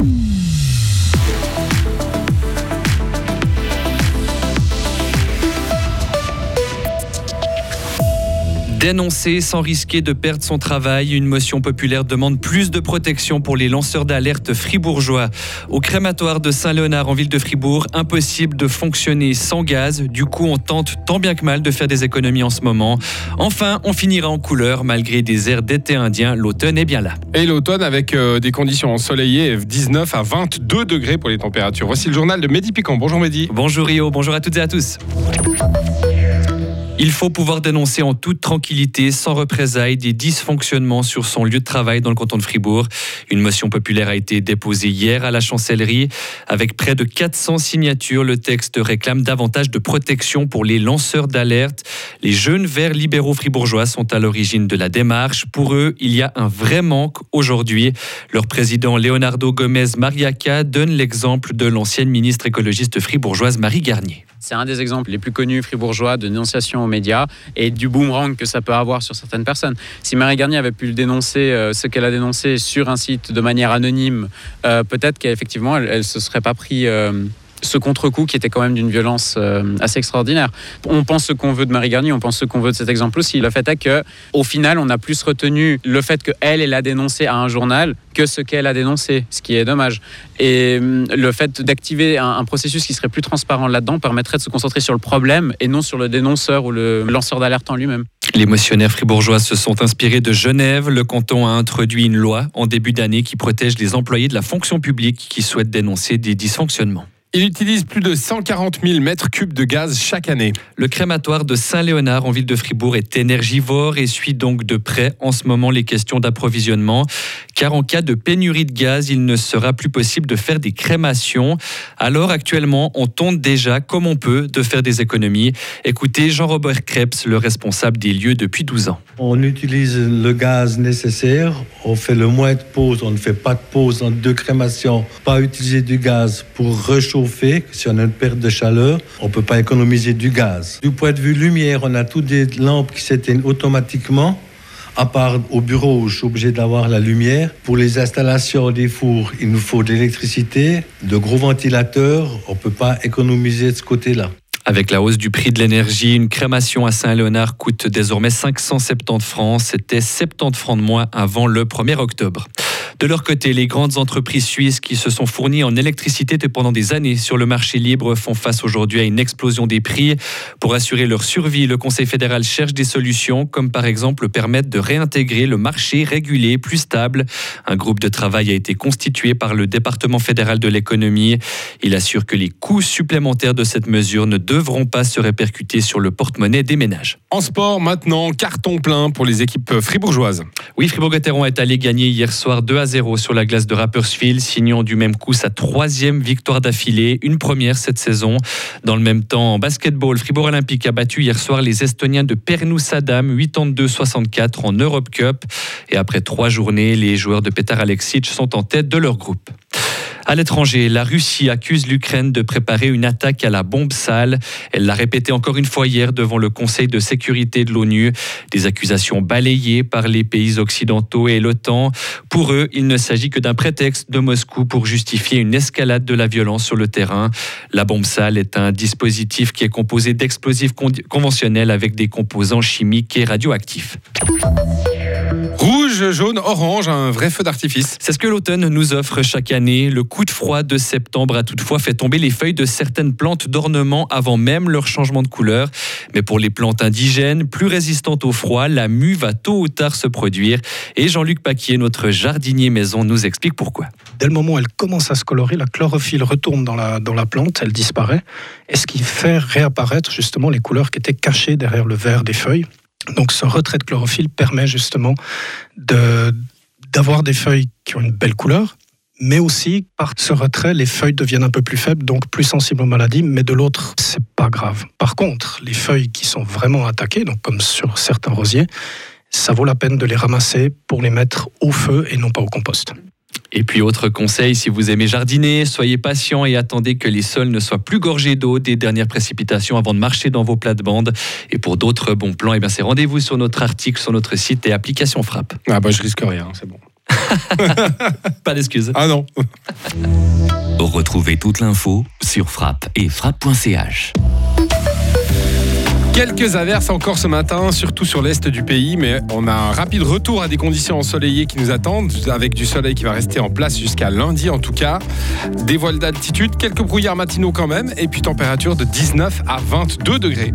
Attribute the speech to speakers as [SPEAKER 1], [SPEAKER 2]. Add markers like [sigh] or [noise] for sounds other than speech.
[SPEAKER 1] Mm-hmm. Dénoncer sans risquer de perdre son travail, une motion populaire demande plus de protection pour les lanceurs d'alerte fribourgeois. Au crématoire de Saint-Léonard en ville de Fribourg, impossible de fonctionner sans gaz. Du coup, on tente tant bien que mal de faire des économies en ce moment. Enfin, on finira en couleur malgré des airs d'été indien. L'automne est bien là.
[SPEAKER 2] Et l'automne avec euh, des conditions ensoleillées, 19 à 22 degrés pour les températures. Voici le journal de Mehdi Piquant. Bonjour Mehdi.
[SPEAKER 1] Bonjour Rio, bonjour à toutes et à tous. Il faut pouvoir dénoncer en toute tranquillité, sans représailles, des dysfonctionnements sur son lieu de travail dans le canton de Fribourg. Une motion populaire a été déposée hier à la chancellerie. Avec près de 400 signatures, le texte réclame davantage de protection pour les lanceurs d'alerte. Les jeunes verts libéraux fribourgeois sont à l'origine de la démarche. Pour eux, il y a un vrai manque aujourd'hui. Leur président Leonardo Gomez Mariaca donne l'exemple de l'ancienne ministre écologiste fribourgeoise Marie Garnier.
[SPEAKER 3] C'est un des exemples les plus connus fribourgeois de dénonciation aux médias et du boomerang que ça peut avoir sur certaines personnes. Si Marie Garnier avait pu dénoncer, euh, ce qu'elle a dénoncé sur un site de manière anonyme, euh, peut-être qu'effectivement, elle ne se serait pas pris... Euh, ce contre-coup qui était quand même d'une violence euh, assez extraordinaire. On pense ce qu'on veut de Marie Garnier, on pense ce qu'on veut de cet exemple aussi. Le fait est que, au final, on a plus retenu le fait qu'elle, elle a dénoncé à un journal que ce qu'elle a dénoncé, ce qui est dommage. Et hum, le fait d'activer un, processus qui serait plus transparent là-dedans permettrait de se concentrer sur le problème et non sur le dénonceur ou le lanceur d'alerte en lui-même.
[SPEAKER 1] Les motionnaires fribourgeois se sont inspirés de Genève. Le canton a introduit une loi en début d'année qui protège les employés de la fonction publique qui souhaitent dénoncer des dysfonctionnements.
[SPEAKER 2] Il utilise plus de 140 000 mètres cubes de gaz chaque année.
[SPEAKER 1] Le crématoire de Saint-Léonard en ville de Fribourg est énergivore et suit donc de près en ce moment les questions d'approvisionnement. Car en cas de pénurie de gaz, il ne sera plus possible de faire des crémations. Alors actuellement, on tente déjà, comme on peut, de faire des économies. Écoutez Jean-Robert Krebs, le responsable des lieux depuis 12 ans.
[SPEAKER 4] On utilise le gaz nécessaire, on fait le moins de pauses, on ne fait pas de pause entre deux crémations, pas utiliser du gaz pour réchauffer fait si on a une perte de chaleur, on ne peut pas économiser du gaz. Du point de vue lumière, on a toutes des lampes qui s'éteignent automatiquement. À part au bureau, je suis obligé d'avoir la lumière. Pour les installations des fours, il nous faut de l'électricité, de gros ventilateurs. On ne peut pas économiser de ce côté-là.
[SPEAKER 1] Avec la hausse du prix de l'énergie, une crémation à Saint-Léonard coûte désormais 570 francs. C'était 70 francs de moins avant le 1er octobre. De leur côté, les grandes entreprises suisses qui se sont fournies en électricité pendant des années sur le marché libre font face aujourd'hui à une explosion des prix. Pour assurer leur survie, le Conseil fédéral cherche des solutions, comme par exemple permettre de réintégrer le marché régulé plus stable. Un groupe de travail a été constitué par le département fédéral de l'économie. Il assure que les coûts supplémentaires de cette mesure ne devront pas se répercuter sur le porte-monnaie des ménages.
[SPEAKER 2] En sport, maintenant, carton plein pour les équipes fribourgeoises.
[SPEAKER 1] Oui, Fribourg-Gotteron est allé gagner hier soir 2 à 0 sur la glace de Rapperswil, signant du même coup sa troisième victoire d'affilée, une première cette saison. Dans le même temps, en basketball, Fribourg Olympique a battu hier soir les Estoniens de Pernous Adam 82-64 en Europe Cup. Et après trois journées, les joueurs de Petar Alexic sont en tête de leur groupe. À l'étranger, la Russie accuse l'Ukraine de préparer une attaque à la bombe sale. Elle l'a répété encore une fois hier devant le Conseil de sécurité de l'ONU. Des accusations balayées par les pays occidentaux et l'OTAN. Pour eux, il ne s'agit que d'un prétexte de Moscou pour justifier une escalade de la violence sur le terrain. La bombe sale est un dispositif qui est composé d'explosifs conventionnels avec des composants chimiques et radioactifs.
[SPEAKER 2] Rouge, jaune, orange, un vrai feu d'artifice.
[SPEAKER 1] C'est ce que l'automne nous offre chaque année. Le coup de froid de septembre a toutefois fait tomber les feuilles de certaines plantes d'ornement avant même leur changement de couleur. Mais pour les plantes indigènes, plus résistantes au froid, la mue va tôt ou tard se produire. Et Jean-Luc Paquier, notre jardinier maison, nous explique pourquoi.
[SPEAKER 5] Dès le moment où elle commence à se colorer, la chlorophylle retourne dans la, dans la plante, elle disparaît. Et ce qui fait réapparaître justement les couleurs qui étaient cachées derrière le vert des feuilles. Donc ce retrait de chlorophylle permet justement d'avoir des feuilles qui ont une belle couleur, mais aussi par ce retrait, les feuilles deviennent un peu plus faibles, donc plus sensibles aux maladies, mais de l'autre, c'est pas grave. Par contre, les feuilles qui sont vraiment attaquées, donc comme sur certains rosiers, ça vaut la peine de les ramasser pour les mettre au feu et non pas au compost.
[SPEAKER 1] Et puis autre conseil, si vous aimez jardiner, soyez patient et attendez que les sols ne soient plus gorgés d'eau des dernières précipitations avant de marcher dans vos plates-bandes. Et pour d'autres bons plans, eh c'est rendez-vous sur notre article, sur notre site et application Frappe.
[SPEAKER 2] Ah bah je risque rien, c'est bon. [laughs]
[SPEAKER 1] Pas d'excuses.
[SPEAKER 2] Ah non.
[SPEAKER 6] Retrouvez toute l'info sur frappe et frappe.ch.
[SPEAKER 2] Quelques averses encore ce matin, surtout sur l'est du pays, mais on a un rapide retour à des conditions ensoleillées qui nous attendent, avec du soleil qui va rester en place jusqu'à lundi en tout cas. Des voiles d'altitude, quelques brouillards matinaux quand même, et puis température de 19 à 22 degrés.